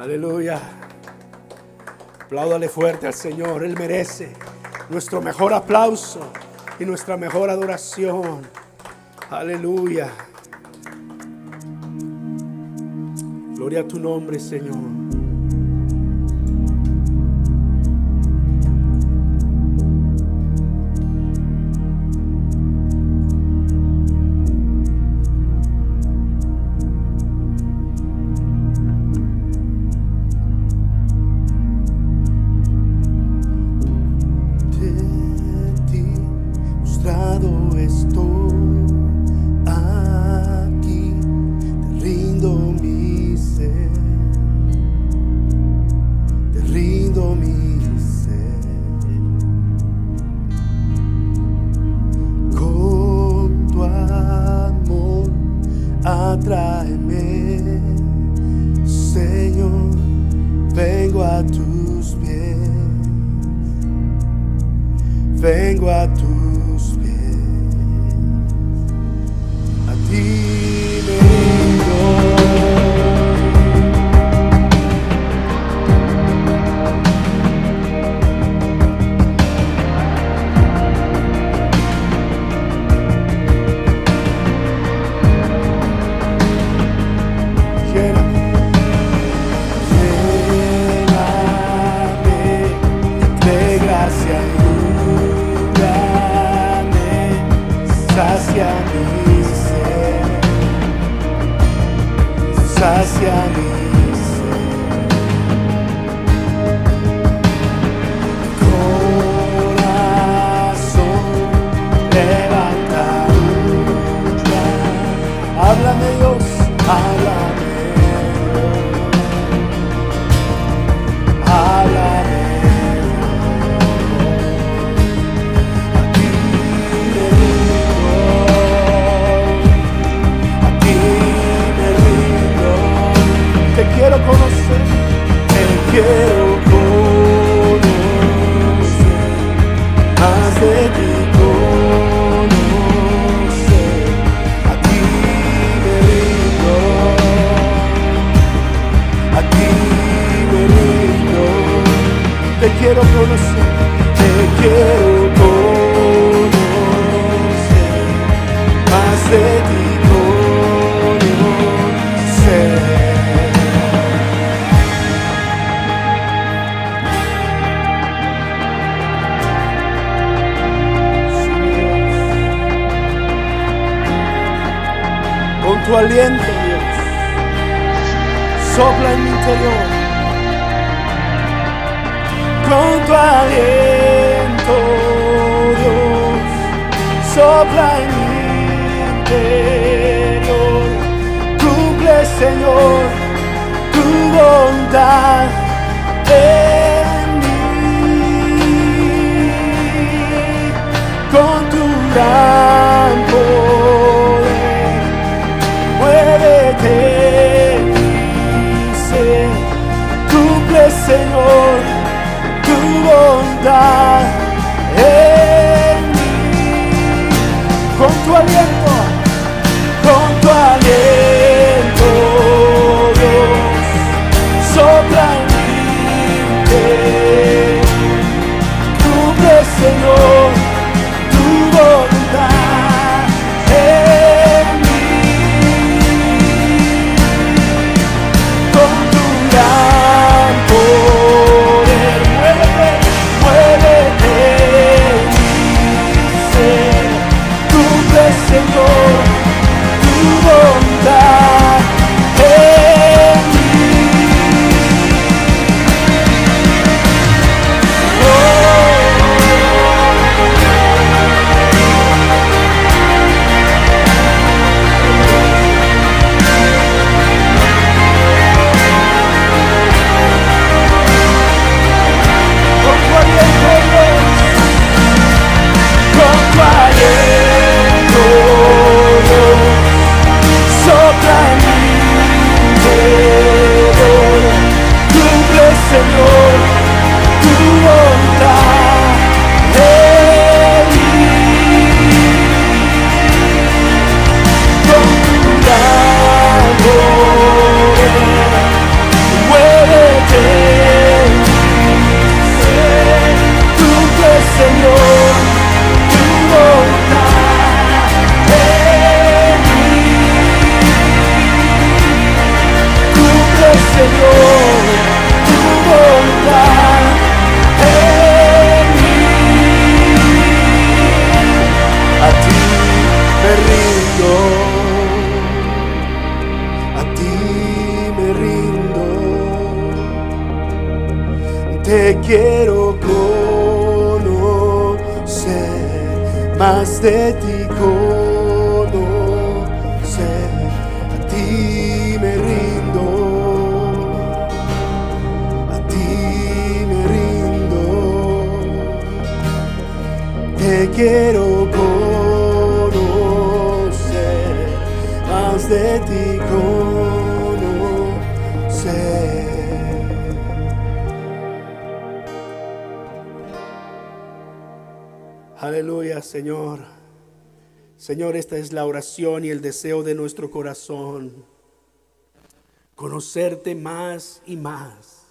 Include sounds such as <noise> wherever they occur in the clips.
Aleluya. Apláudale fuerte al Señor. Él merece nuestro mejor aplauso y nuestra mejor adoración. Aleluya. Gloria a tu nombre, Señor. chegasse a mim. La oración y el deseo de nuestro corazón. Conocerte más y más.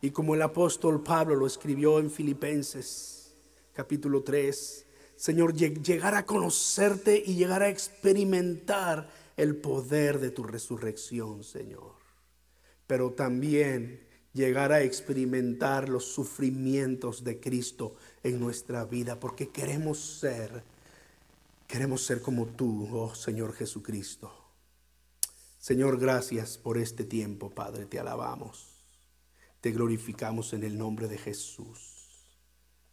Y como el apóstol Pablo lo escribió en Filipenses capítulo 3, Señor, lleg- llegar a conocerte y llegar a experimentar el poder de tu resurrección, Señor. Pero también llegar a experimentar los sufrimientos de Cristo en nuestra vida, porque queremos ser, Queremos ser como tú, oh Señor Jesucristo. Señor, gracias por este tiempo, Padre. Te alabamos. Te glorificamos en el nombre de Jesús.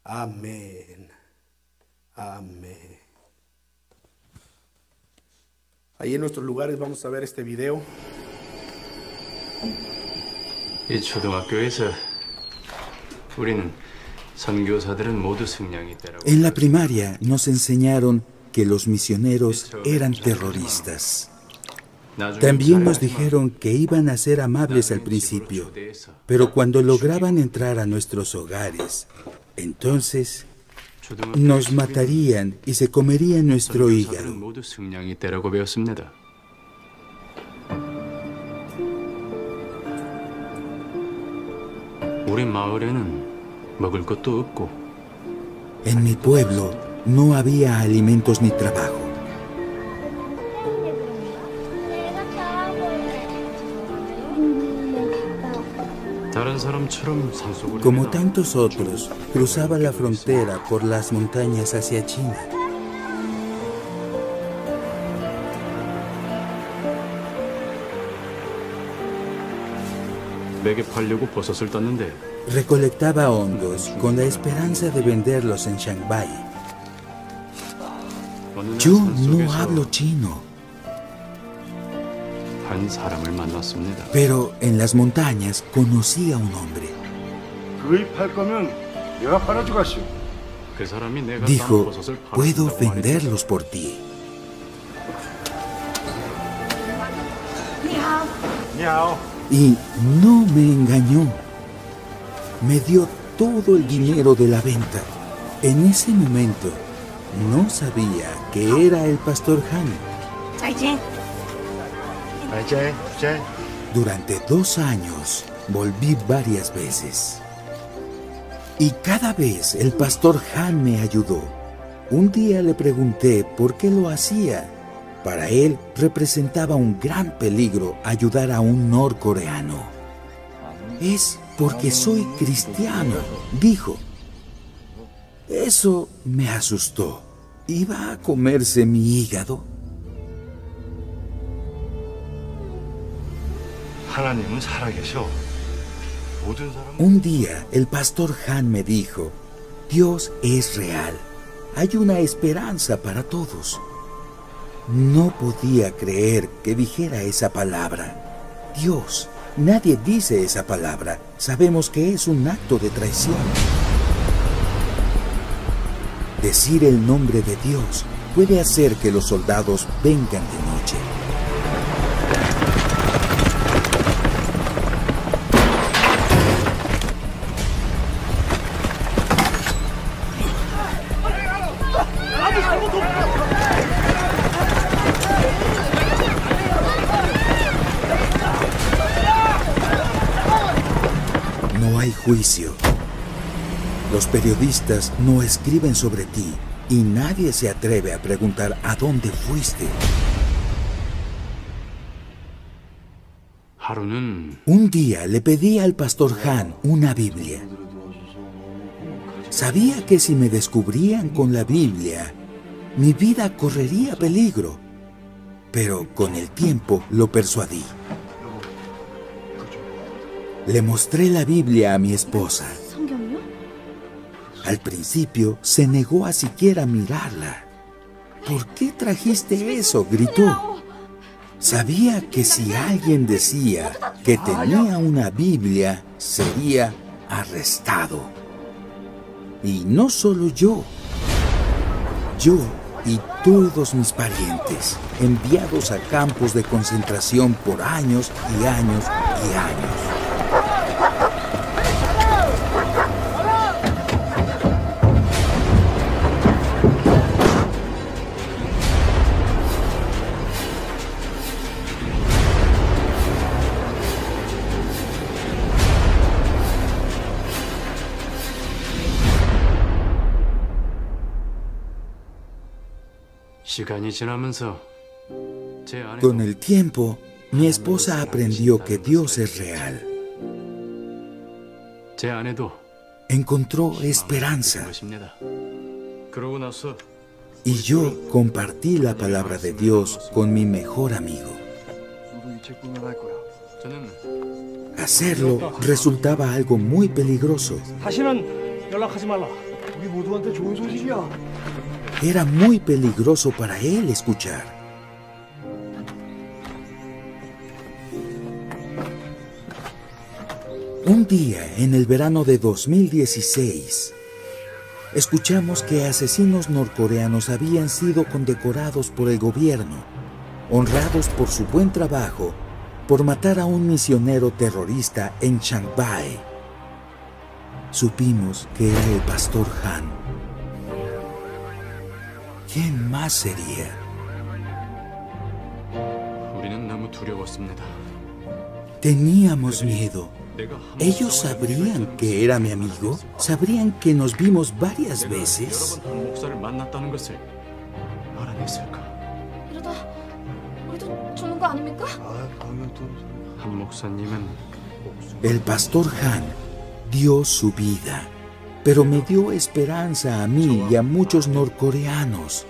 Amén. Amén. Ahí en nuestros lugares vamos a ver este video. En la primaria nos enseñaron que los misioneros eran terroristas. También nos dijeron que iban a ser amables al principio, pero cuando lograban entrar a nuestros hogares, entonces nos matarían y se comerían nuestro hígado. En mi pueblo no había alimentos ni trabajo. Como tantos otros, cruzaba la frontera por las montañas hacia China. Recolectaba hongos con la esperanza de venderlos en Shanghái. Yo no hablo chino. Pero en las montañas conocí a un hombre. Dijo, puedo venderlos por ti. Y no me engañó. Me dio todo el dinero de la venta. En ese momento no sabía que era el pastor Han. Durante dos años volví varias veces. Y cada vez el pastor Han me ayudó. Un día le pregunté por qué lo hacía. Para él representaba un gran peligro ayudar a un norcoreano. Es porque soy cristiano, dijo. Eso me asustó. ¿Iba a comerse mi hígado? Un día el pastor Han me dijo, Dios es real, hay una esperanza para todos. No podía creer que dijera esa palabra. Dios, nadie dice esa palabra, sabemos que es un acto de traición. Decir el nombre de Dios puede hacer que los soldados vengan de noche. No hay juicio. Los periodistas no escriben sobre ti y nadie se atreve a preguntar a dónde fuiste. Un día le pedí al pastor Han una Biblia. Sabía que si me descubrían con la Biblia, mi vida correría peligro, pero con el tiempo lo persuadí. Le mostré la Biblia a mi esposa al principio se negó a siquiera mirarla. ¿Por qué trajiste eso? gritó. Sabía que si alguien decía que tenía una Biblia, sería arrestado. Y no solo yo, yo y todos mis parientes, enviados a campos de concentración por años y años y años. Con el tiempo, mi esposa aprendió que Dios es real. Encontró esperanza. Y yo compartí la palabra de Dios con mi mejor amigo. Hacerlo resultaba algo muy peligroso. Era muy peligroso para él escuchar. Un día, en el verano de 2016, escuchamos que asesinos norcoreanos habían sido condecorados por el gobierno, honrados por su buen trabajo, por matar a un misionero terrorista en Shanghái. Supimos que era el pastor Han. ¿Quién más sería? Teníamos miedo. Ellos sabrían que era mi amigo, sabrían que nos vimos varias veces. El pastor Han dio su vida pero me dio esperanza a mí y a muchos norcoreanos.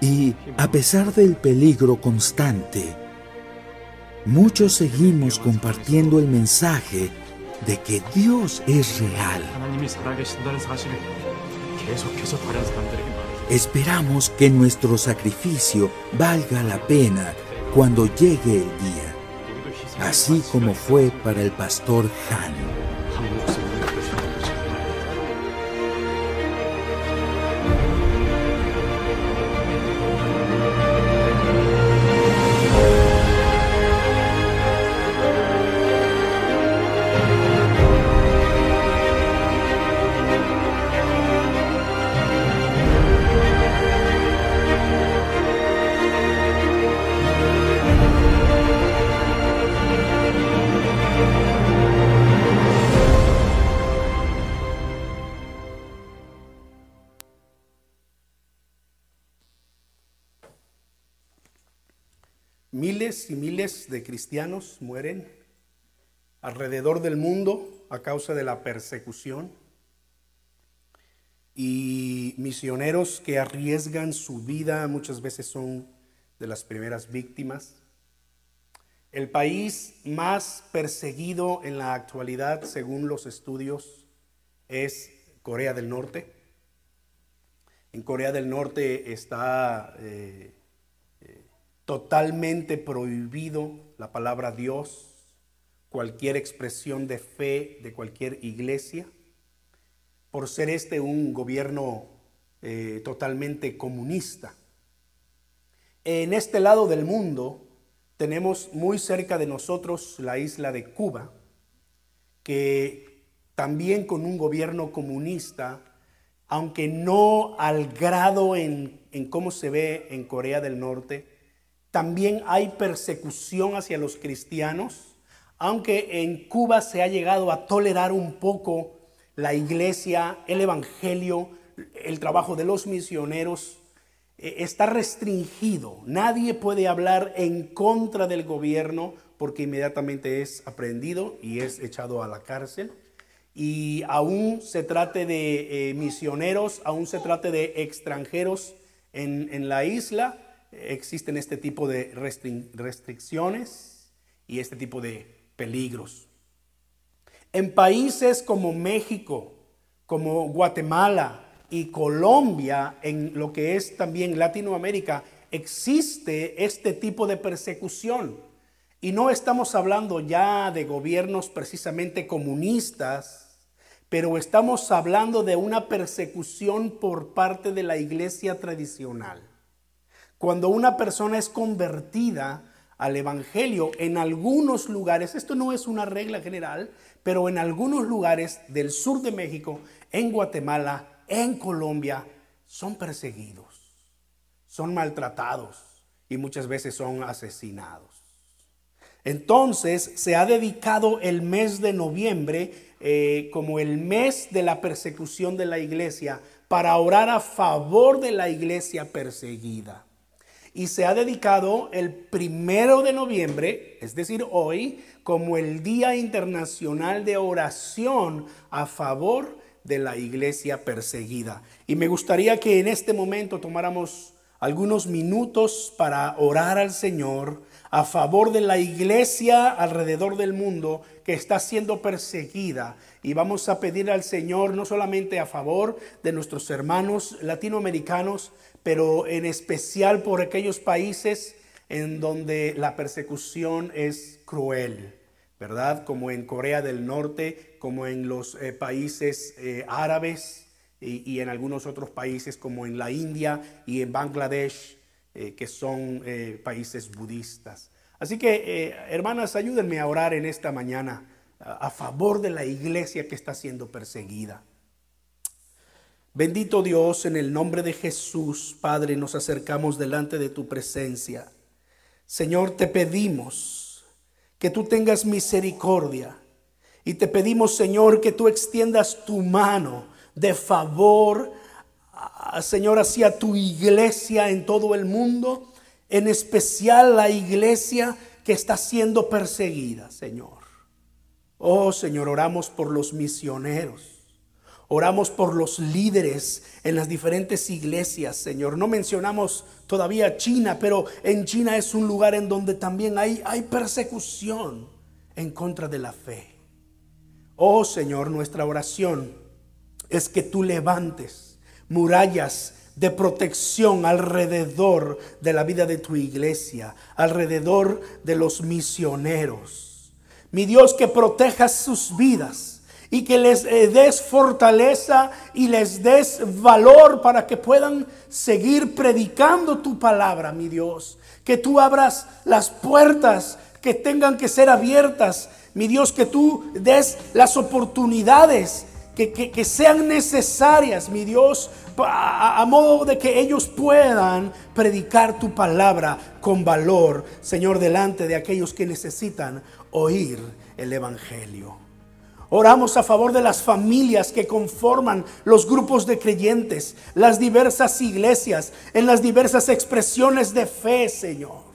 Y a pesar del peligro constante, muchos seguimos compartiendo el mensaje de que Dios es real. Esperamos que nuestro sacrificio valga la pena cuando llegue el día, así como fue para el pastor Han. Miles y miles de cristianos mueren alrededor del mundo a causa de la persecución y misioneros que arriesgan su vida muchas veces son de las primeras víctimas. El país más perseguido en la actualidad, según los estudios, es Corea del Norte. En Corea del Norte está eh, totalmente prohibido la palabra Dios, cualquier expresión de fe de cualquier iglesia, por ser este un gobierno eh, totalmente comunista. En este lado del mundo tenemos muy cerca de nosotros la isla de Cuba, que también con un gobierno comunista, aunque no al grado en, en cómo se ve en Corea del Norte, también hay persecución hacia los cristianos, aunque en Cuba se ha llegado a tolerar un poco la iglesia, el evangelio, el trabajo de los misioneros, eh, está restringido. Nadie puede hablar en contra del gobierno porque inmediatamente es aprendido y es echado a la cárcel. Y aún se trate de eh, misioneros, aún se trate de extranjeros en, en la isla, existen este tipo de restri- restricciones y este tipo de peligros. En países como México, como Guatemala y Colombia, en lo que es también Latinoamérica, existe este tipo de persecución. Y no estamos hablando ya de gobiernos precisamente comunistas, pero estamos hablando de una persecución por parte de la iglesia tradicional. Cuando una persona es convertida al Evangelio en algunos lugares, esto no es una regla general, pero en algunos lugares del sur de México, en Guatemala, en Colombia, son perseguidos, son maltratados y muchas veces son asesinados. Entonces se ha dedicado el mes de noviembre eh, como el mes de la persecución de la iglesia para orar a favor de la iglesia perseguida. Y se ha dedicado el primero de noviembre, es decir, hoy, como el Día Internacional de Oración a favor de la iglesia perseguida. Y me gustaría que en este momento tomáramos algunos minutos para orar al Señor a favor de la iglesia alrededor del mundo que está siendo perseguida. Y vamos a pedir al Señor no solamente a favor de nuestros hermanos latinoamericanos, pero en especial por aquellos países en donde la persecución es cruel, ¿verdad? Como en Corea del Norte, como en los eh, países eh, árabes y, en algunos otros países como en la India y en Bangladesh, eh, que son países budistas. Así que, hermanas, ayúdenme a orar en esta mañana a favor de la iglesia que está siendo perseguida. Bendito Dios, en el nombre de Jesús, Padre, nos acercamos delante de tu presencia. Señor, te pedimos que tú tengas misericordia y te pedimos, Señor, que tú extiendas tu mano de favor, Señor, hacia tu iglesia en todo el mundo, en especial la iglesia que está siendo perseguida, Señor. Oh, Señor, oramos por los misioneros. Oramos por los líderes en las diferentes iglesias, Señor. No mencionamos todavía China, pero en China es un lugar en donde también hay, hay persecución en contra de la fe. Oh Señor, nuestra oración es que tú levantes murallas de protección alrededor de la vida de tu iglesia, alrededor de los misioneros. Mi Dios, que protejas sus vidas y que les eh, des fortaleza y les des valor para que puedan seguir predicando tu palabra, mi Dios. Que tú abras las puertas que tengan que ser abiertas, mi Dios, que tú des las oportunidades que, sean necesarias, mi Dios, a, a, modo de que ellos puedan predicar tu palabra con valor, Señor, delante de aquellos que necesitan oír el Evangelio. Oramos a favor de las familias que conforman los grupos de creyentes, las diversas iglesias, en las diversas expresiones de fe, Señor.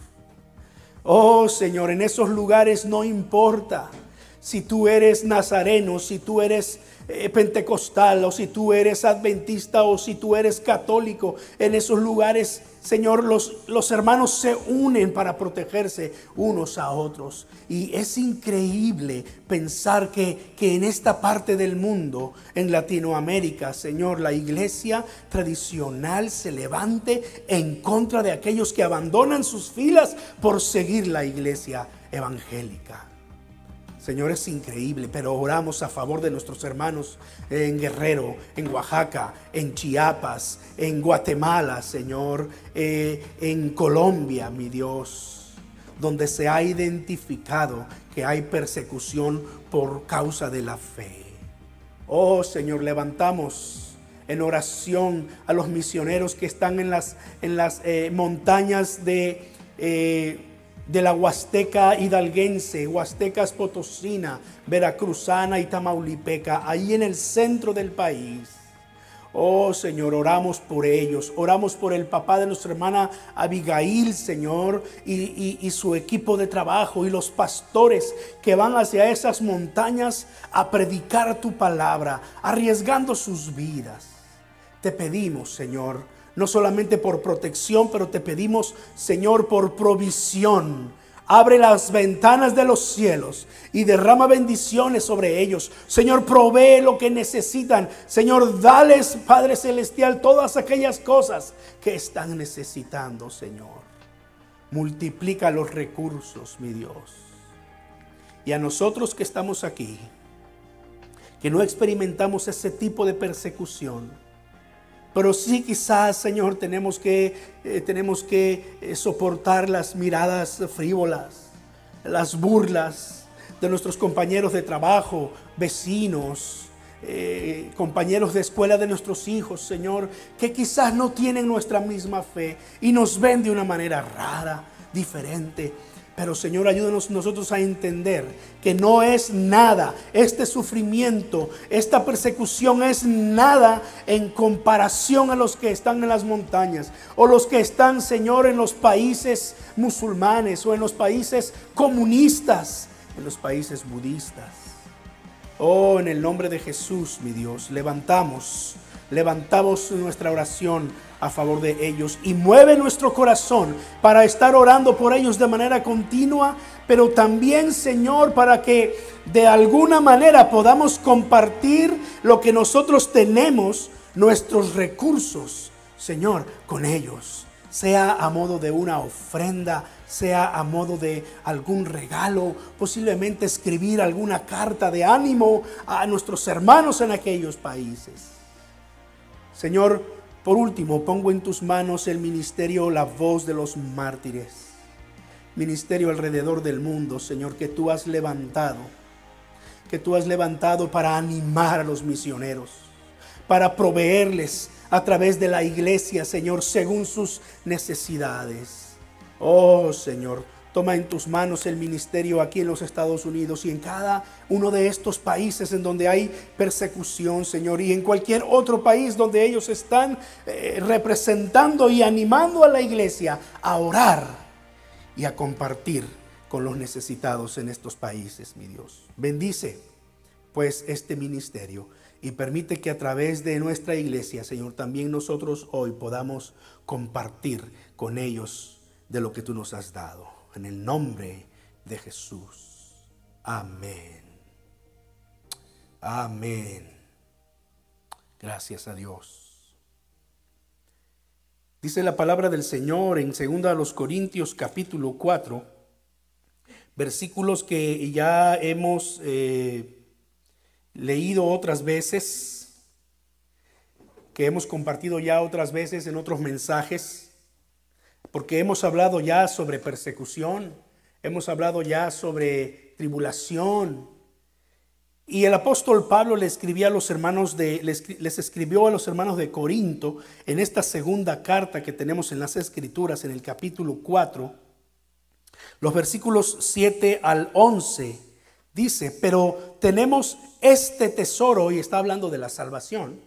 Oh Señor, en esos lugares no importa si tú eres nazareno, si tú eres eh, pentecostal o si tú eres adventista o si tú eres católico, en esos lugares, Señor, los, los hermanos se unen para protegerse unos a otros. Y es increíble pensar que, que en esta parte del mundo, en Latinoamérica, Señor, la iglesia tradicional se levante en contra de aquellos que abandonan sus filas por seguir la iglesia evangélica. Señor, es increíble, pero oramos a favor de nuestros hermanos en Guerrero, en Oaxaca, en Chiapas, en Guatemala, Señor, eh, en Colombia, mi Dios, donde se ha identificado que hay persecución por causa de la fe. Oh Señor, levantamos en oración a los misioneros que están en las, en las eh, montañas de... Eh, de la Huasteca hidalguense, Huastecas Potosina, Veracruzana y Tamaulipeca, ahí en el centro del país. Oh Señor, oramos por ellos, oramos por el papá de nuestra hermana Abigail, Señor, y, y, su equipo de trabajo y los pastores que van hacia esas montañas a predicar tu palabra, arriesgando sus vidas. Te pedimos, Señor, no solamente por protección, pero te pedimos, Señor, por provisión. Abre las ventanas de los cielos y derrama bendiciones sobre ellos. Señor, provee lo que necesitan. Señor, dales, Padre Celestial, todas aquellas cosas que están necesitando, Señor. Multiplica los recursos, mi Dios. Y a nosotros que estamos aquí, que no experimentamos ese tipo de persecución, pero sí quizás, Señor, tenemos que, eh, tenemos que eh, soportar las miradas frívolas, las burlas de nuestros compañeros de trabajo, vecinos, eh, compañeros de escuela de nuestros hijos, Señor, que quizás no tienen nuestra misma fe y nos ven de una manera rara, diferente. Pero Señor, ayúdanos nosotros a entender que no es nada, este sufrimiento, esta persecución es nada en comparación a los que están en las montañas o los que están, Señor, en los países musulmanes o en los países comunistas, en los países budistas. Oh, en el nombre de Jesús, mi Dios, levantamos, levantamos nuestra oración a favor de ellos y mueve nuestro corazón para estar orando por ellos de manera continua, pero también, Señor, para que de alguna manera podamos compartir lo que nosotros tenemos, nuestros recursos, Señor, con ellos. Sea a modo de una ofrenda, sea a modo de algún regalo, posiblemente escribir alguna carta de ánimo a nuestros hermanos en aquellos países. Señor, por último, pongo en tus manos el ministerio La Voz de los Mártires. Ministerio alrededor del mundo, Señor, que tú has levantado. Que tú has levantado para animar a los misioneros. Para proveerles a través de la iglesia, Señor, según sus necesidades. Oh, Señor, Toma en tus manos el ministerio aquí en los Estados Unidos y en cada uno de estos países en donde hay persecución, Señor, y en cualquier otro país donde ellos están eh, representando y animando a la iglesia a orar y a compartir con los necesitados en estos países, mi Dios. Bendice pues este ministerio y permite que a través de nuestra iglesia, Señor, también nosotros hoy podamos compartir con ellos de lo que tú nos has dado en el nombre de Jesús. Amén. Amén. Gracias a Dios. Dice la palabra del Señor en 2 Corintios capítulo 4, versículos que ya hemos eh, leído otras veces, que hemos compartido ya otras veces en otros mensajes porque hemos hablado ya sobre persecución, hemos hablado ya sobre tribulación. Y el apóstol Pablo le escribía a los hermanos de, les, escribió a los hermanos de Corinto en esta segunda carta que tenemos en las Escrituras, en el capítulo 4, los versículos 7 al 11, dice, pero tenemos este tesoro, y está hablando de la salvación,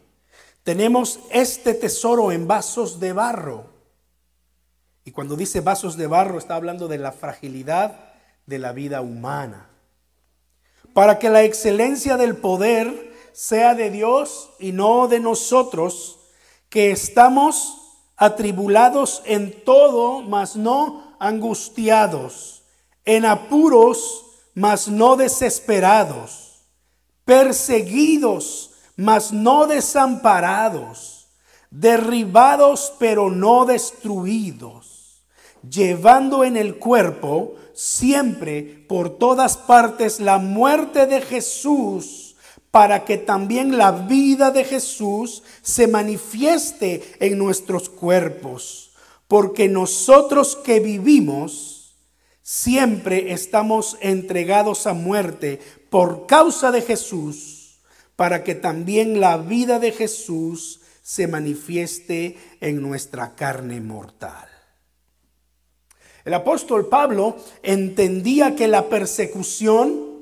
tenemos este tesoro en vasos de barro y cuando dice vasos de barro está hablando de la fragilidad de la vida humana. Para que la excelencia del poder sea de Dios y no de nosotros, que estamos atribulados en todo, mas no angustiados, en apuros, mas no desesperados, perseguidos, mas no desamparados, derribados, pero no destruidos llevando en el cuerpo siempre por todas partes la muerte de Jesús, para que también la vida de Jesús se manifieste en nuestros cuerpos. Porque nosotros que vivimos, siempre estamos entregados a muerte por causa de Jesús, para que también la vida de Jesús se manifieste en nuestra carne mortal. El apóstol Pablo entendía que la persecución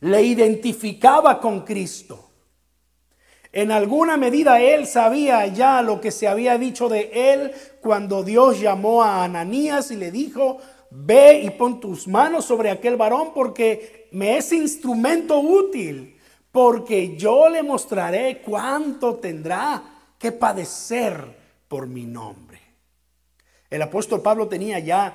le identificaba con Cristo. En alguna medida él sabía ya lo que se había dicho de él cuando Dios llamó a Ananías y le dijo, ve y pon tus manos sobre aquel varón porque me es instrumento útil, porque yo le mostraré cuánto tendrá que padecer por mi nombre. El apóstol Pablo tenía ya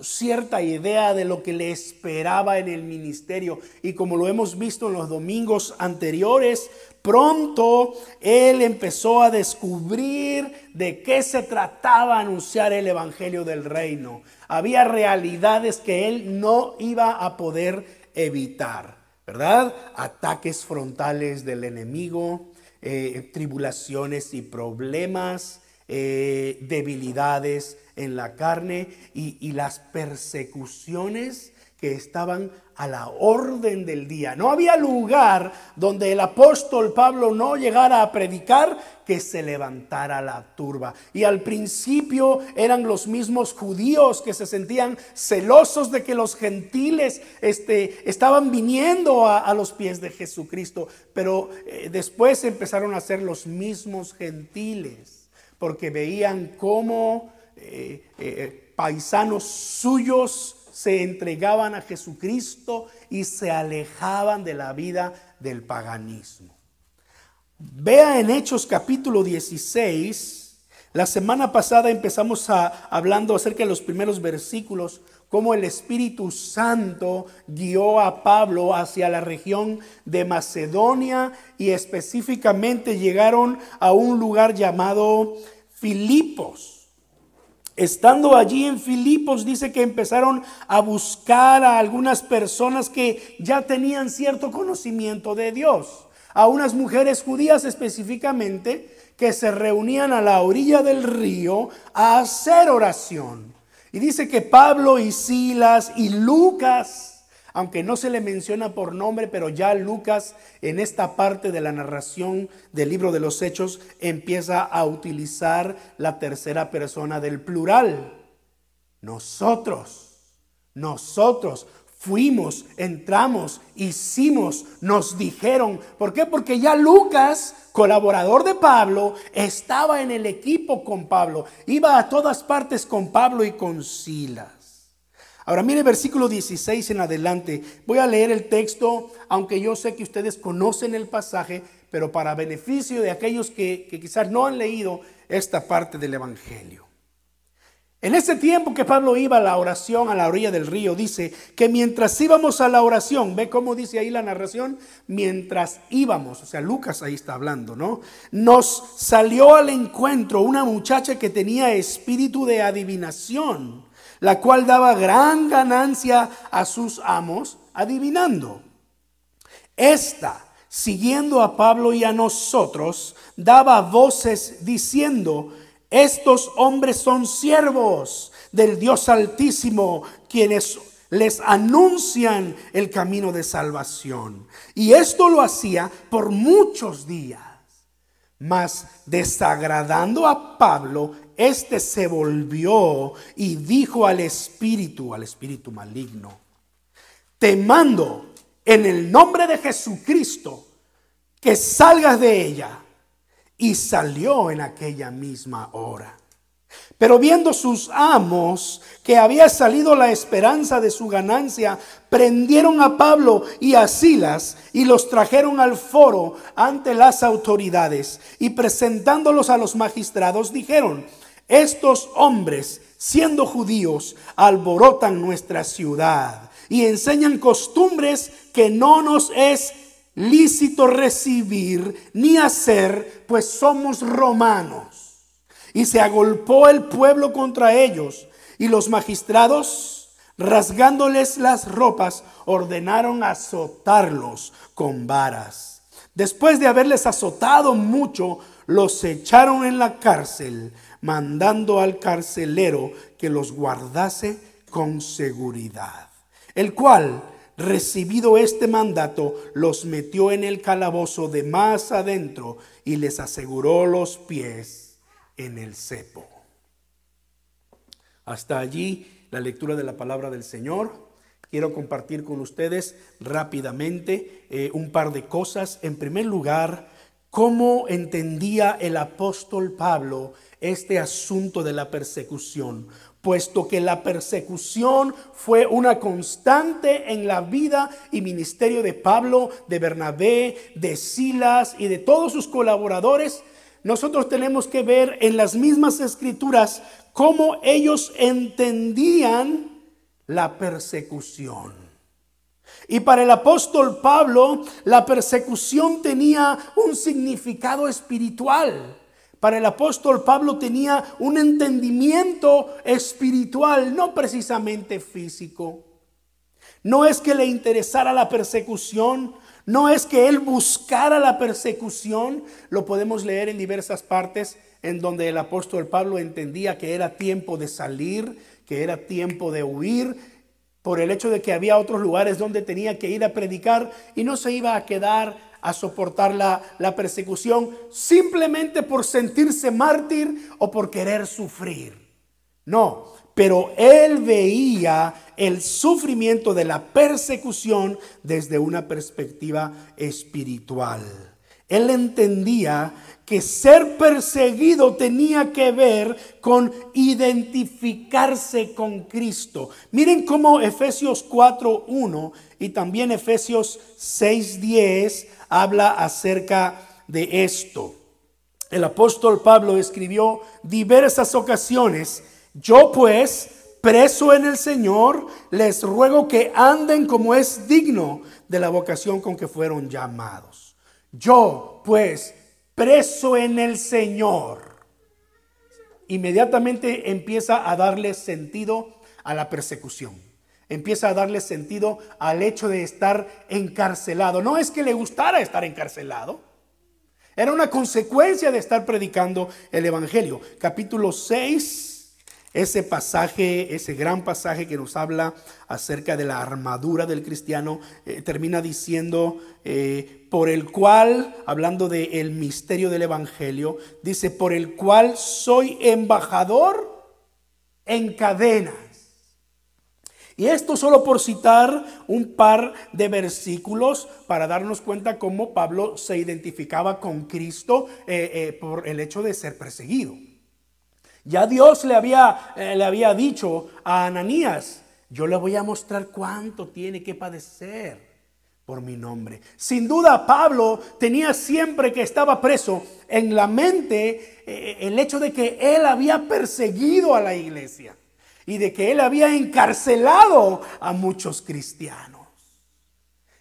cierta idea de lo que le esperaba en el ministerio. Y como lo hemos visto en los domingos anteriores, pronto él empezó a descubrir de qué se trataba anunciar el Evangelio del Reino. Había realidades que él no iba a poder evitar, ¿verdad? Ataques frontales del enemigo, eh, tribulaciones y problemas, eh, debilidades en la carne y, las persecuciones que estaban a la orden del día. No había lugar donde el apóstol Pablo no llegara a predicar que se levantara la turba. Y al principio eran los mismos judíos que se sentían celosos de que los gentiles este, estaban viniendo a, a los pies de Jesucristo. Pero eh, después empezaron a ser los mismos gentiles porque veían cómo eh, eh, paisanos suyos se entregaban a Jesucristo y se alejaban de la vida del paganismo. Vea en Hechos capítulo 16, la semana pasada empezamos a, hablando acerca de los primeros versículos, cómo el Espíritu Santo guió a Pablo hacia la región de Macedonia y específicamente llegaron a un lugar llamado Filipos. Estando allí en Filipos, dice que empezaron a buscar a algunas personas que ya tenían cierto conocimiento de Dios. A unas mujeres judías específicamente que se reunían a la orilla del río a hacer oración. Y dice que Pablo y Silas y Lucas aunque no se le menciona por nombre, pero ya Lucas en esta parte de la narración del libro de los Hechos empieza a utilizar la tercera persona del plural. Nosotros, nosotros fuimos, entramos, hicimos, nos dijeron. ¿Por qué? Porque ya Lucas, colaborador de Pablo, estaba en el equipo con Pablo, iba a todas partes con Pablo y con Silas. Ahora mire versículo 16 en adelante. Voy a leer el texto, aunque yo sé que ustedes conocen el pasaje, pero para beneficio de aquellos que, quizás no han leído esta parte del Evangelio. En ese tiempo que Pablo iba a la oración a la orilla del río, dice que mientras íbamos a la oración, ve cómo dice ahí la narración, mientras íbamos, o sea, Lucas ahí está hablando, ¿no? Nos salió al encuentro una muchacha que tenía espíritu de adivinación la cual daba gran ganancia a sus amos, adivinando. Esta, siguiendo a Pablo y a nosotros, daba voces diciendo, estos hombres son siervos del Dios Altísimo, quienes les anuncian el camino de salvación. Y esto lo hacía por muchos días. Mas desagradando a Pablo, este se volvió y dijo al espíritu, al espíritu maligno, te mando en el nombre de Jesucristo que salgas de ella. Y salió en aquella misma hora. Pero viendo sus amos que había salido la esperanza de su ganancia, prendieron a Pablo y a Silas y los trajeron al foro ante las autoridades y presentándolos a los magistrados dijeron, estos hombres, siendo judíos, alborotan nuestra ciudad y enseñan costumbres que no nos es lícito recibir ni hacer, pues somos romanos. Y se agolpó el pueblo contra ellos y los magistrados, rasgándoles las ropas, ordenaron azotarlos con varas. Después de haberles azotado mucho, los echaron en la cárcel mandando al carcelero que los guardase con seguridad, el cual, recibido este mandato, los metió en el calabozo de más adentro y les aseguró los pies en el cepo. Hasta allí la lectura de la palabra del Señor. Quiero compartir con ustedes rápidamente eh, un par de cosas. En primer lugar, cómo entendía el apóstol Pablo este asunto de la persecución, puesto que la persecución fue una constante en la vida y ministerio de Pablo, de Bernabé, de Silas y de todos sus colaboradores, nosotros tenemos que ver en las mismas escrituras cómo ellos entendían la persecución. Y para el apóstol Pablo, la persecución tenía un significado espiritual. Para el apóstol Pablo tenía un entendimiento espiritual, no precisamente físico. No es que le interesara la persecución, no es que él buscara la persecución, lo podemos leer en diversas partes en donde el apóstol Pablo entendía que era tiempo de salir, que era tiempo de huir, por el hecho de que había otros lugares donde tenía que ir a predicar y no se iba a quedar a soportar la, persecución simplemente por sentirse mártir o por querer sufrir. No, pero él veía el sufrimiento de la persecución desde una perspectiva espiritual. Él entendía que ser perseguido tenía que ver con identificarse con Cristo. Miren cómo Efesios 4.1 y también Efesios 6.10 habla acerca de esto. El apóstol Pablo escribió diversas ocasiones yo pues, preso en el Señor, les ruego que anden como es digno de la vocación con que fueron llamados. Yo pues, preso en el Señor, inmediatamente empieza a darle sentido a la persecución. Empieza a darle sentido al hecho de estar encarcelado. No es que le gustara estar encarcelado. Era una consecuencia de estar predicando el Evangelio. Capítulo 6, ese pasaje, ese gran pasaje que nos habla acerca de la armadura del cristiano, eh, termina diciendo, eh, por el cual, hablando del misterio del Evangelio, dice, por el cual soy embajador en cadenas. Y esto solo por citar un par de versículos para darnos cuenta cómo Pablo se identificaba con Cristo eh, por el hecho de ser perseguido. Ya Dios le había, eh, le había dicho a Ananías, yo le voy a mostrar cuánto tiene que padecer por mi nombre. Sin duda Pablo tenía siempre que estaba preso en la mente eh, el hecho de que él había perseguido a la iglesia y de que él había encarcelado a muchos cristianos.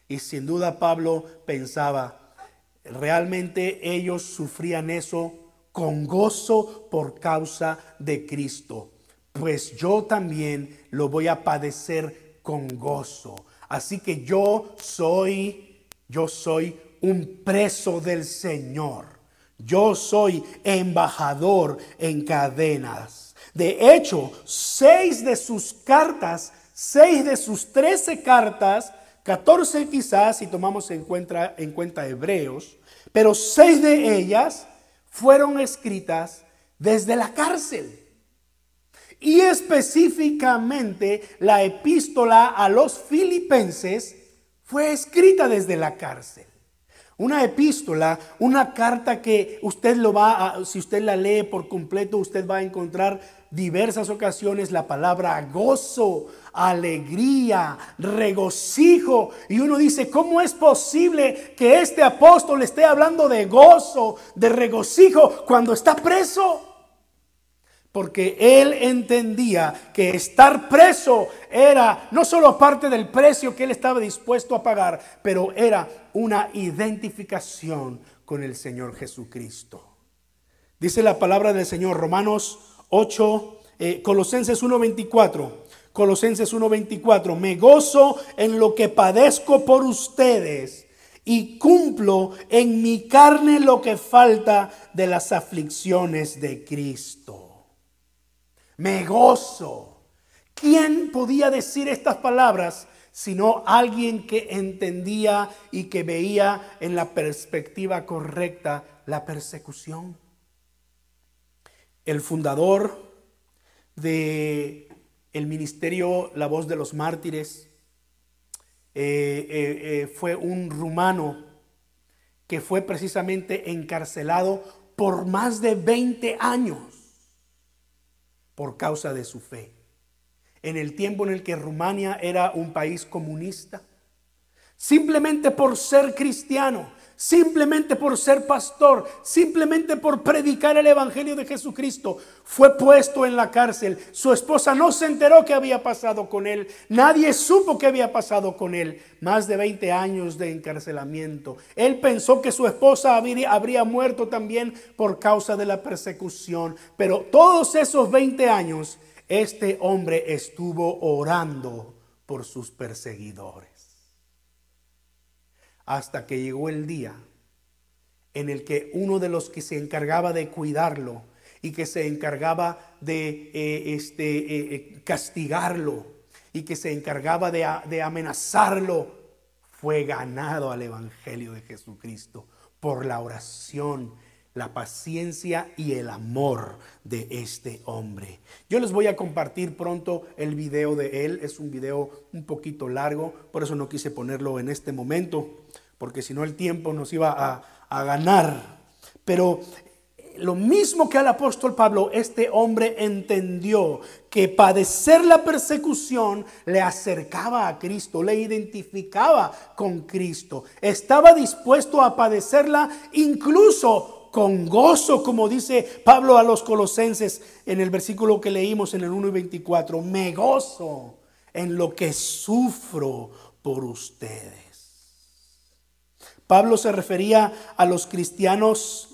Y sin duda Pablo pensaba, realmente ellos sufrían eso con gozo por causa de Cristo, pues yo también lo voy a padecer con gozo. Así que yo soy, yo soy un preso del Señor. Yo soy embajador en cadenas. De hecho, seis de sus cartas, seis de sus trece cartas, catorce quizás si tomamos en cuenta, en cuenta Hebreos, pero seis de ellas fueron escritas desde la cárcel. Y específicamente la epístola a los filipenses fue escrita desde la cárcel. Una epístola, una carta que usted lo va a, si usted la lee por completo, usted va a encontrar diversas ocasiones la palabra gozo, alegría, regocijo. Y uno dice, ¿cómo es posible que este apóstol esté hablando de gozo, de regocijo cuando está preso? Porque él entendía que estar preso era no solo parte del precio que él estaba dispuesto a pagar, pero era una identificación con el Señor Jesucristo. Dice la palabra del Señor, Romanos 8, eh, Colosenses 1.24. Colosenses 1.24. Me gozo en lo que padezco por ustedes y cumplo en mi carne lo que falta de las aflicciones de Cristo. Me gozo. ¿Quién podía decir estas palabras sino alguien que entendía y que veía en la perspectiva correcta la persecución? el fundador de el ministerio La Voz de los Mártires eh, eh, eh, fue un rumano que fue precisamente encarcelado por más de 20 años por causa de su fe. En el tiempo en el que Rumania era un país comunista, simplemente por ser cristiano, simplemente por ser pastor, simplemente por predicar el Evangelio de Jesucristo, fue puesto en la cárcel. Su esposa no se enteró que había pasado con él, nadie supo que había pasado con él. Más de 20 años de encarcelamiento. Él pensó que su esposa habría, habría muerto también por causa de la persecución, pero todos esos 20 años, este hombre estuvo orando por sus perseguidores hasta que llegó el día en el que uno de los que se encargaba de cuidarlo y que se encargaba de eh, este, eh, eh, castigarlo y que se encargaba de, de amenazarlo, fue ganado al Evangelio de Jesucristo por la oración, la paciencia y el amor de este hombre. Yo les voy a compartir pronto el video de él. Es un video un poquito largo, por eso no quise ponerlo en este momento porque si no el tiempo nos iba a, a ganar. Pero lo mismo que al apóstol Pablo, este hombre entendió que padecer la persecución le acercaba a Cristo, le identificaba con Cristo. Estaba dispuesto a padecerla incluso con gozo, como dice Pablo a los colosenses en el versículo que leímos en el 1 y 24. Me gozo en lo que sufro por ustedes. Pablo se refería a los cristianos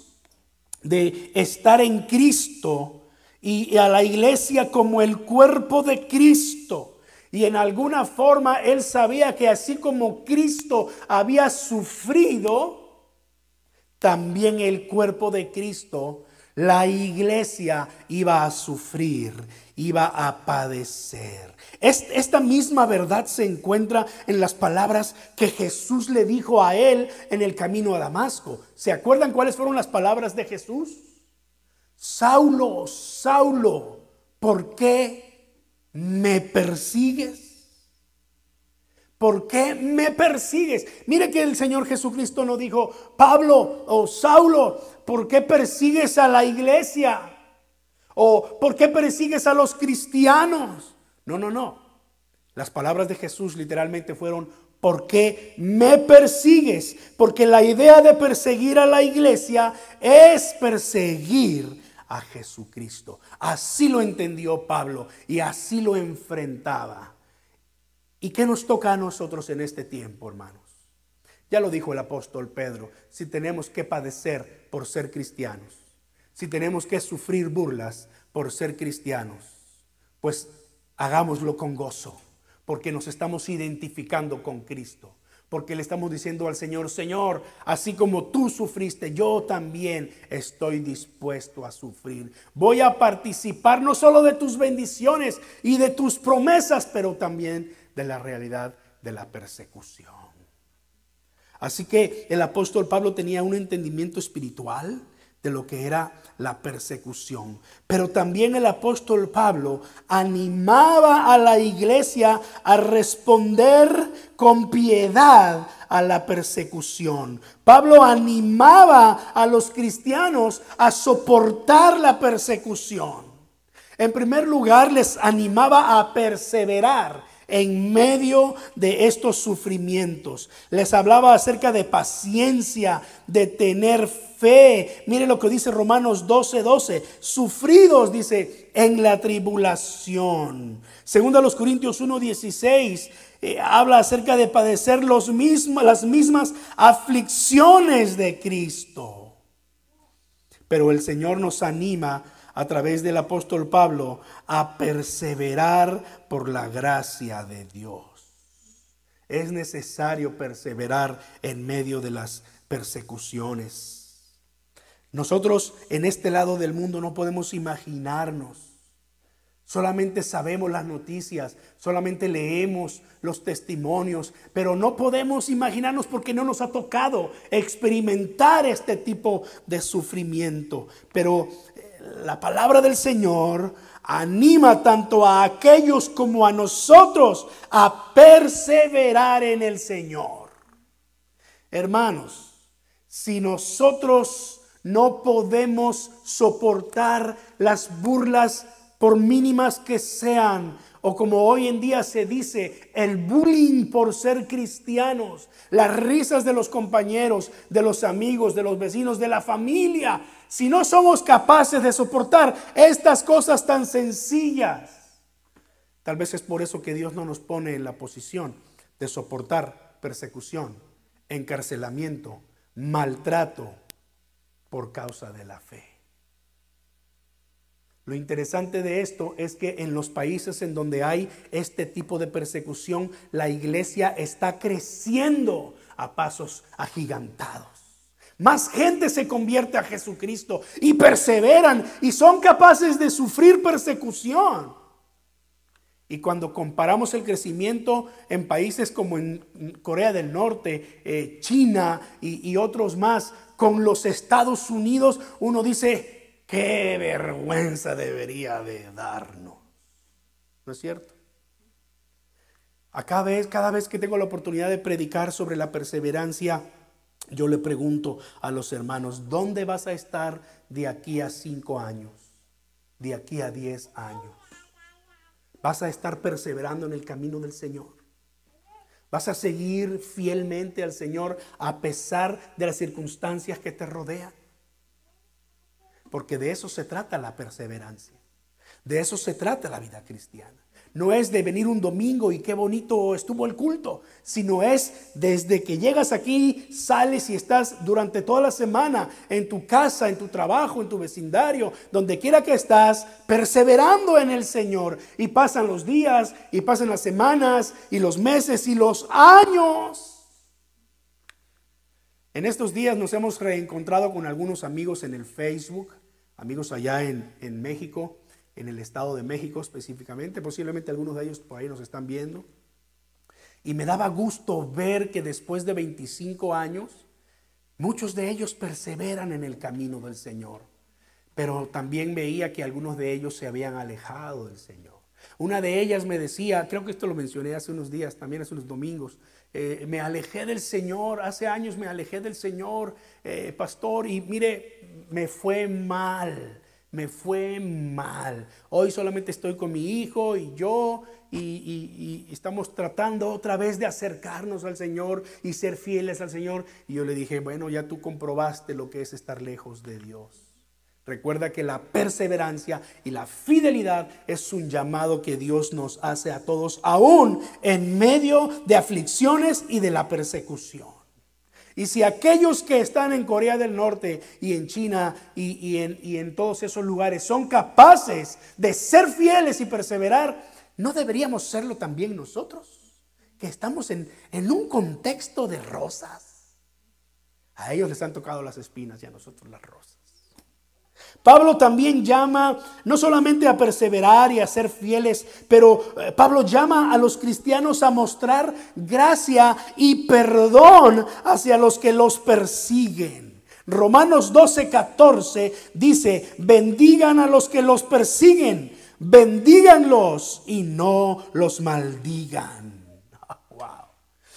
de estar en Cristo y a la iglesia como el cuerpo de Cristo. Y en alguna forma él sabía que así como Cristo había sufrido, también el cuerpo de Cristo, la iglesia iba a sufrir, iba a padecer. Esta misma verdad se encuentra en las palabras que Jesús le dijo a él en el camino a Damasco. ¿Se acuerdan cuáles fueron las palabras de Jesús? Saulo, Saulo, ¿por qué me persigues? ¿Por qué me persigues? Mire que el Señor Jesucristo no dijo, Pablo o Saulo, ¿por qué persigues a la iglesia? ¿O por qué persigues a los cristianos? No, no, no. Las palabras de Jesús literalmente fueron, ¿por qué me persigues? Porque la idea de perseguir a la iglesia es perseguir a Jesucristo. Así lo entendió Pablo y así lo enfrentaba. ¿Y qué nos toca a nosotros en este tiempo, hermanos? Ya lo dijo el apóstol Pedro, si tenemos que padecer por ser cristianos, si tenemos que sufrir burlas por ser cristianos, pues hagámoslo con gozo, porque nos estamos identificando con Cristo. Porque le estamos diciendo al Señor, Señor, así como tú sufriste, yo también estoy dispuesto a sufrir. Voy a participar no solo de tus bendiciones y de tus promesas, pero también de la realidad de la persecución. Así que el apóstol Pablo tenía un entendimiento espiritual de lo que era la persecución. Pero también el apóstol Pablo animaba a la iglesia a responder con piedad a la persecución. Pablo animaba a los cristianos a soportar la persecución. En primer lugar, les animaba a perseverar en medio de estos sufrimientos. Les hablaba acerca de paciencia, de tener fe. Mire lo que dice Romanos 12, 12. Sufridos, dice, en la tribulación. Segundo a los Corintios 1, 16. Eh, habla acerca de padecer los las mismas aflicciones de Cristo. Pero el Señor nos anima a través del apóstol Pablo a perseverar por la gracia de Dios. Es necesario perseverar en medio de las persecuciones. Nosotros en este lado del mundo no podemos imaginarnos. Solamente sabemos las noticias, solamente leemos los testimonios, pero no podemos imaginarnos porque no nos ha tocado experimentar este tipo de sufrimiento. Pero la palabra del Señor anima tanto a aquellos como a nosotros a perseverar en el Señor. Hermanos, si nosotros no podemos soportar las burlas por mínimas que sean, o como hoy en día se dice, el bullying por ser cristianos, las risas de los compañeros, de los amigos, de los vecinos, de la familia, si no somos capaces de soportar estas cosas tan sencillas, tal vez es por eso que Dios no nos pone en la posición de soportar persecución, encarcelamiento, maltrato por causa de la fe. Lo interesante de esto es que en los países en donde hay este tipo de persecución, la iglesia está creciendo a pasos agigantados. Más gente se convierte a Jesucristo y perseveran y son capaces de sufrir persecución. Y cuando comparamos el crecimiento en países como en Corea del Norte, eh, China y, otros más, con los Estados Unidos, uno dice, qué vergüenza debería de darnos. ¿No es cierto? Acá vez, cada vez que tengo la oportunidad de predicar sobre la perseverancia, yo le pregunto a los hermanos, ¿dónde vas a estar de aquí a cinco años? De aquí a diez años. ¿Vas a estar perseverando en el camino del Señor? ¿Vas a seguir fielmente al Señor a pesar de las circunstancias que te rodean? Porque de eso se trata la perseverancia. De eso se trata la vida cristiana. No es de venir un domingo y qué bonito estuvo el culto, sino es desde que llegas aquí, sales y estás durante toda la semana en tu casa, en tu trabajo, en tu vecindario, donde quiera que estás, perseverando en el Señor. Y pasan los días, y pasan las semanas, y los meses, y los años. En estos días nos hemos reencontrado con algunos amigos en el Facebook amigos allá en, México, en el Estado de México específicamente, posiblemente algunos de ellos por ahí nos están viendo. Y me daba gusto ver que después de 25 años, muchos de ellos perseveran en el camino del Señor. Pero también veía que algunos de ellos se habían alejado del Señor. Una de ellas me decía, creo que esto lo mencioné hace unos días, también hace unos domingos, eh, me alejé del Señor, hace años me alejé del Señor, eh, pastor, y mire, me fue mal, me fue mal. Hoy solamente estoy con mi hijo y yo, y, estamos tratando otra vez de acercarnos al Señor y ser fieles al Señor. Y yo le dije, bueno, ya tú comprobaste lo que es estar lejos de Dios. Recuerda que la perseverancia y la fidelidad es un llamado que Dios nos hace a todos, aún en medio de aflicciones y de la persecución. Y si aquellos que están en Corea del Norte y en China y, en, todos esos lugares son capaces de ser fieles y perseverar, ¿no deberíamos serlo también nosotros? Que estamos en, un contexto de rosas. A ellos les han tocado las espinas y a nosotros las rosas. Pablo también llama no solamente a perseverar y a ser fieles, pero eh, Pablo llama a los cristianos a mostrar gracia y perdón hacia los que los persiguen. Romanos 12, 14 dice, bendigan a los que los persiguen, bendíganlos y no los maldigan.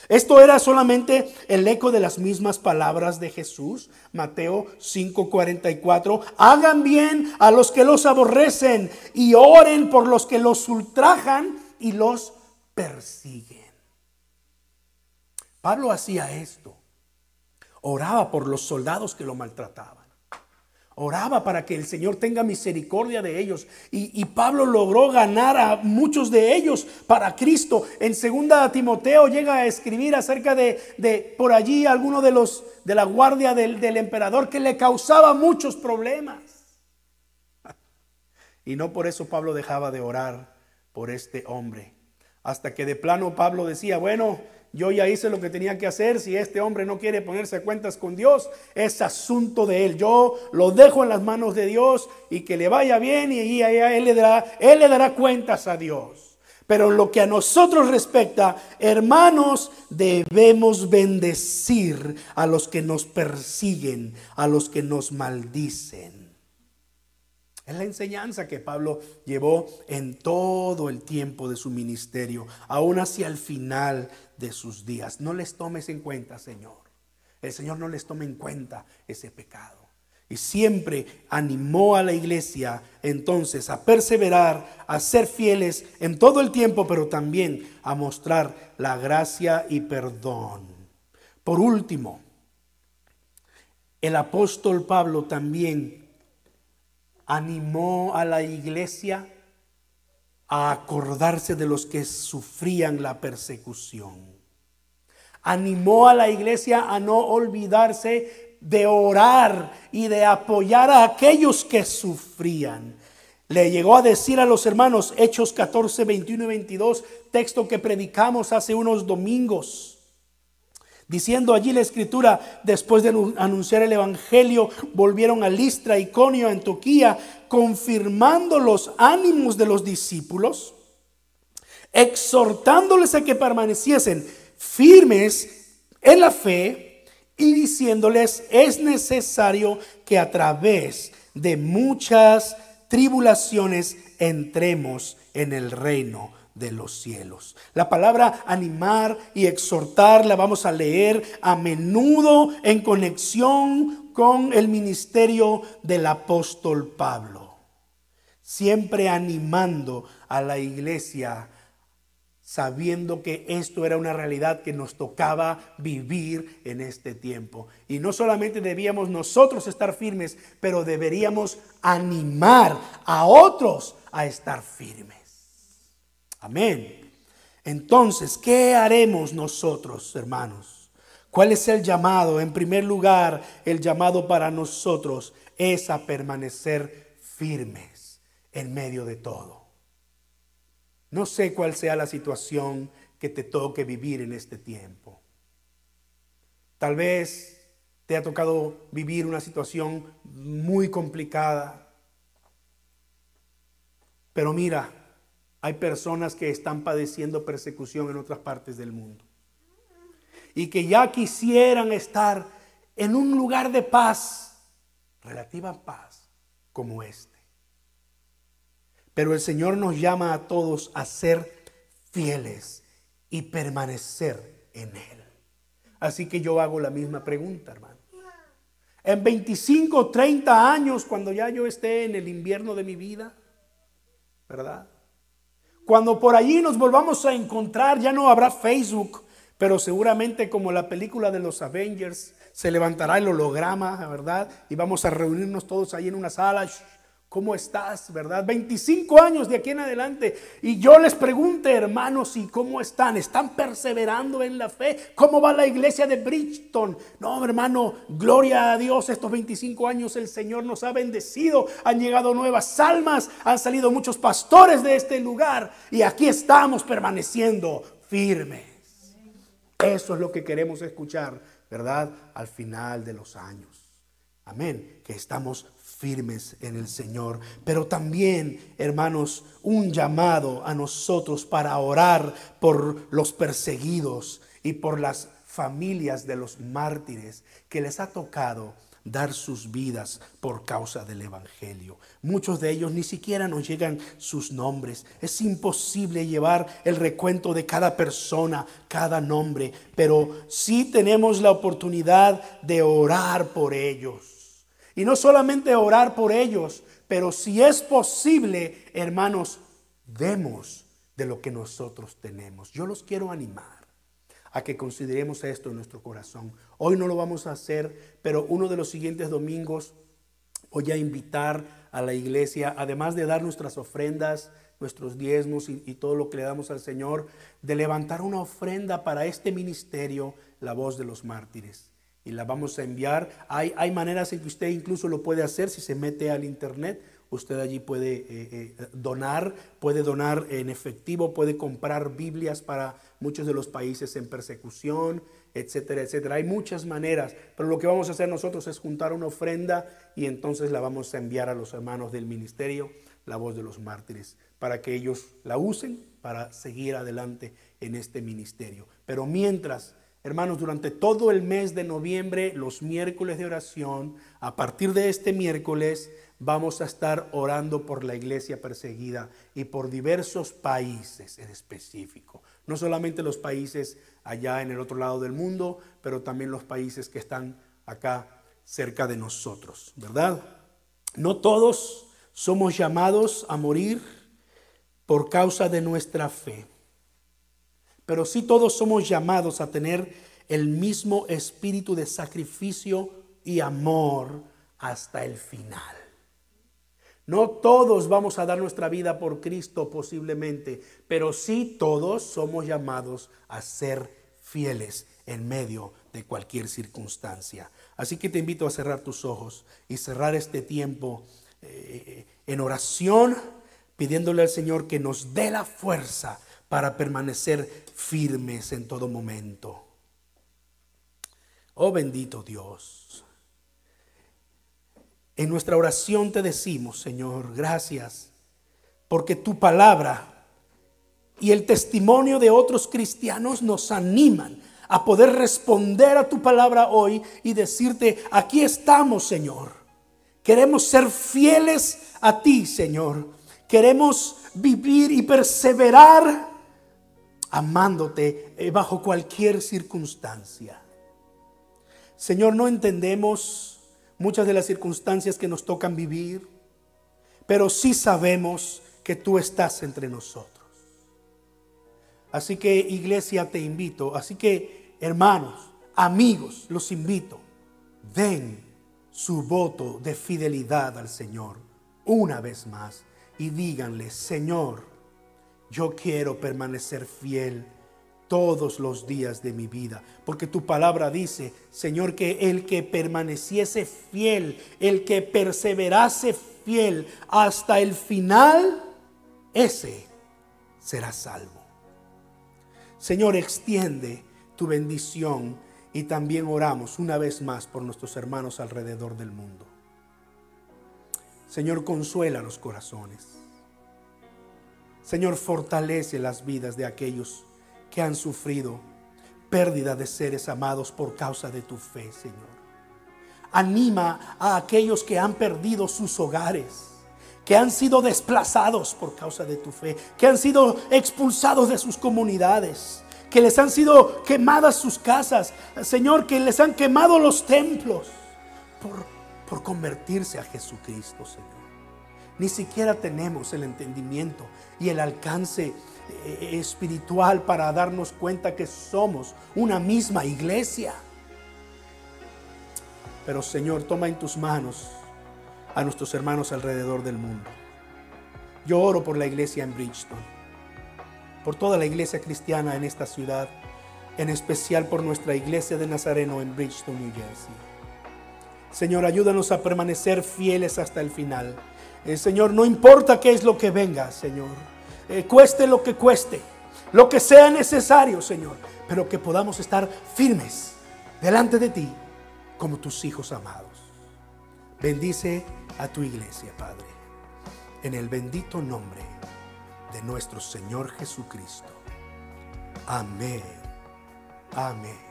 Esto era solamente el eco de las mismas palabras de Jesús, Mateo 5:44. Hagan bien a los que los aborrecen y oren por los que los ultrajan y los persiguen. Pablo hacía esto. Oraba por los soldados que lo maltrataban. Oraba para que el Señor tenga misericordia de ellos. Y, Pablo logró ganar a muchos de ellos para Cristo. En segunda Timoteo llega a escribir acerca de, por allí alguno de los de la guardia del, del emperador que le causaba muchos problemas. <laughs> Y no por eso Pablo dejaba de orar por este hombre. Hasta que de plano Pablo decía, bueno, yo ya hice lo que tenía que hacer. Si este hombre no quiere ponerse a cuentas con Dios, es asunto de él. Yo lo dejo en las manos de Dios y que le vaya bien y él le dará, él le dará cuentas a Dios. Pero lo que a nosotros respecta, hermanos, debemos bendecir a los que nos persiguen, a los que nos maldicen. Es la enseñanza que Pablo llevó en todo el tiempo de su ministerio, aún hacia el final de sus días. No les tomes en cuenta, Señor. El Señor no les tome en cuenta ese pecado. Y siempre animó a la iglesia entonces a perseverar, a ser fieles en todo el tiempo, pero también a mostrar la gracia y perdón. Por último, el apóstol Pablo también animó a la iglesia a acordarse de los que sufrían la persecución. Animó a la iglesia a no olvidarse de orar y de apoyar a aquellos que sufrían. Le llegó a decir a los hermanos, Hechos 14, 21 y 22, texto que predicamos hace unos domingos. Diciendo allí la escritura, después de anunciar el Evangelio, volvieron a Listra, Iconio, Antoquía, confirmando los ánimos de los discípulos, exhortándoles a que permaneciesen firmes en la fe y diciéndoles, es necesario que a través de muchas tribulaciones entremos en el reino de los cielos. La palabra animar y exhortar la vamos a leer a menudo en conexión con el ministerio del apóstol Pablo. Siempre animando a la iglesia, sabiendo que esto era una realidad que nos tocaba vivir en este tiempo. Y no solamente debíamos nosotros estar firmes, pero deberíamos animar a otros a estar firmes. Amén. Entonces, ¿qué haremos nosotros, hermanos? ¿Cuál es el llamado? En primer lugar, el llamado para nosotros es a permanecer firmes en medio de todo. No sé cuál sea la situación que te toque vivir en este tiempo. Tal vez te ha tocado vivir una situación muy complicada. Pero mira, hay personas que están padeciendo persecución en otras partes del mundo. Y que ya quisieran estar en un lugar de paz, relativa paz, como este. Pero el Señor nos llama a todos a ser fieles y permanecer en Él. Así que yo hago la misma pregunta, hermano. En 25, 30 años, cuando ya yo esté en el invierno de mi vida, ¿verdad? Cuando por allí nos volvamos a encontrar, ya no habrá Facebook, pero seguramente como la película de los Avengers, se levantará el holograma, ¿verdad? Y vamos a reunirnos todos ahí en una sala. ¿Cómo estás, verdad? 25 años de aquí en adelante. Y yo les pregunto, hermanos, ¿y cómo están? ¿Están perseverando en la fe? ¿Cómo va la iglesia de Bridgeton? No, hermano, gloria a Dios. Estos 25 años el Señor nos ha bendecido. Han llegado nuevas almas. Han salido muchos pastores de este lugar. Y aquí estamos permaneciendo firmes. Eso es lo que queremos escuchar, ¿verdad? Al final de los años. Amén. Que estamos firmes en el Señor. Pero también, hermanos, un llamado a nosotros para orar por los perseguidos y por las familias de los mártires que les ha tocado dar sus vidas por causa del Evangelio. Muchos de ellos ni siquiera nos llegan sus nombres. Es imposible llevar el recuento de cada persona, cada nombre, pero sí tenemos la oportunidad de orar por ellos y no solamente orar por ellos, pero si es posible, hermanos, demos de lo que nosotros tenemos. Yo los quiero animar a que consideremos esto en nuestro corazón. Hoy no lo vamos a hacer, pero uno de los siguientes domingos voy a invitar a la iglesia, además de dar nuestras ofrendas, nuestros diezmos y, y, todo lo que le damos al Señor, de levantar una ofrenda para este ministerio, la voz de los mártires y la vamos a enviar. Hay, hay maneras en que usted incluso lo puede hacer si se mete al internet. Usted allí puede eh, eh, donar, puede donar en efectivo, puede comprar Biblias para muchos de los países en persecución, etcétera, etcétera. Hay muchas maneras, pero lo que vamos a hacer nosotros es juntar una ofrenda y entonces la vamos a enviar a los hermanos del ministerio, la voz de los mártires, para que ellos la usen para seguir adelante en este ministerio. Pero mientras Hermanos, durante todo el mes de noviembre, los miércoles de oración, a partir de este miércoles, vamos a estar orando por la iglesia perseguida y por diversos países en específico. No solamente los países allá en el otro lado del mundo, pero también los países que están acá cerca de nosotros, ¿verdad? No todos somos llamados a morir por causa de nuestra fe, pero sí todos somos llamados a tener el mismo espíritu de sacrificio y amor hasta el final. No todos vamos a dar nuestra vida por Cristo posiblemente, pero sí todos somos llamados a ser fieles en medio de cualquier circunstancia. Así que te invito a cerrar tus ojos y cerrar este tiempo eh, en oración, pidiéndole al Señor que nos dé la fuerza para permanecer firmes en todo momento. Oh bendito Dios. En nuestra oración te decimos, Señor, gracias, porque tu palabra y el testimonio de otros cristianos nos animan a poder responder a tu palabra hoy y decirte, aquí estamos, Señor. Queremos ser fieles a ti, Señor. Queremos vivir y perseverar amándote eh, bajo cualquier circunstancia. Señor, no entendemos muchas de las circunstancias que nos tocan vivir, pero sí sabemos que tú estás entre nosotros. Así que iglesia te invito, así que hermanos, amigos, los invito, den su voto de fidelidad al Señor una vez más y díganle, Señor, yo quiero permanecer fiel todos los días de mi vida. Porque tu palabra dice, Señor, que el que permaneciese fiel, el que perseverase fiel hasta el final, ese será salvo. Señor, extiende tu bendición y también oramos una vez más por nuestros hermanos alrededor del mundo. Señor, consuela los corazones. Señor, fortalece las vidas de aquellos que han sufrido pérdida de seres amados por causa de tu fe, Señor. Anima a aquellos que han perdido sus hogares, que han sido desplazados por causa de tu fe, que han sido expulsados de sus comunidades, que les han sido quemadas sus casas, Señor, que les han quemado los templos por, por convertirse a Jesucristo, Señor. Ni siquiera tenemos el entendimiento y el alcance eh, espiritual para darnos cuenta que somos una misma iglesia. Pero Señor, toma en tus manos a nuestros hermanos alrededor del mundo. Yo oro por la iglesia en Bridgeton, por toda la iglesia cristiana en esta ciudad, en especial por nuestra iglesia de Nazareno en Bridgeton, New Jersey. Señor, ayúdanos a permanecer fieles hasta el final. Eh, Señor, no importa qué es lo que venga, Señor eh, cueste lo que cueste, lo que sea necesario, Señor, pero que podamos estar firmes delante de ti como tus hijos amados. Bendice a tu iglesia, Padre, en el bendito nombre de nuestro Señor Jesucristo. Amén. Amén.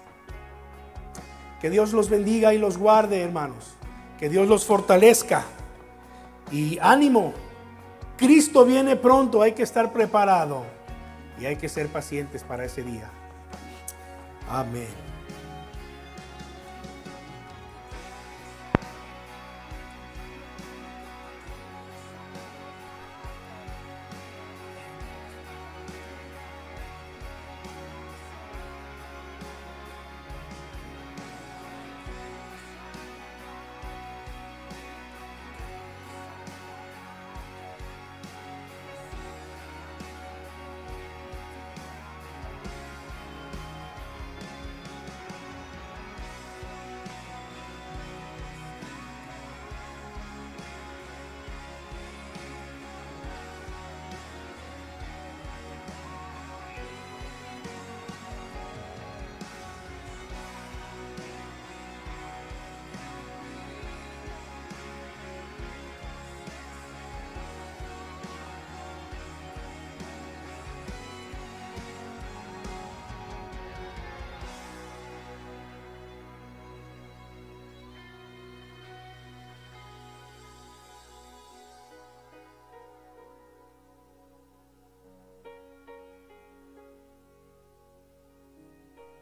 Que Dios los bendiga y los guarde, hermanos. Que Dios los fortalezca. Y ánimo. Cristo viene pronto, hay que estar preparado y hay que ser pacientes para ese día. Amén.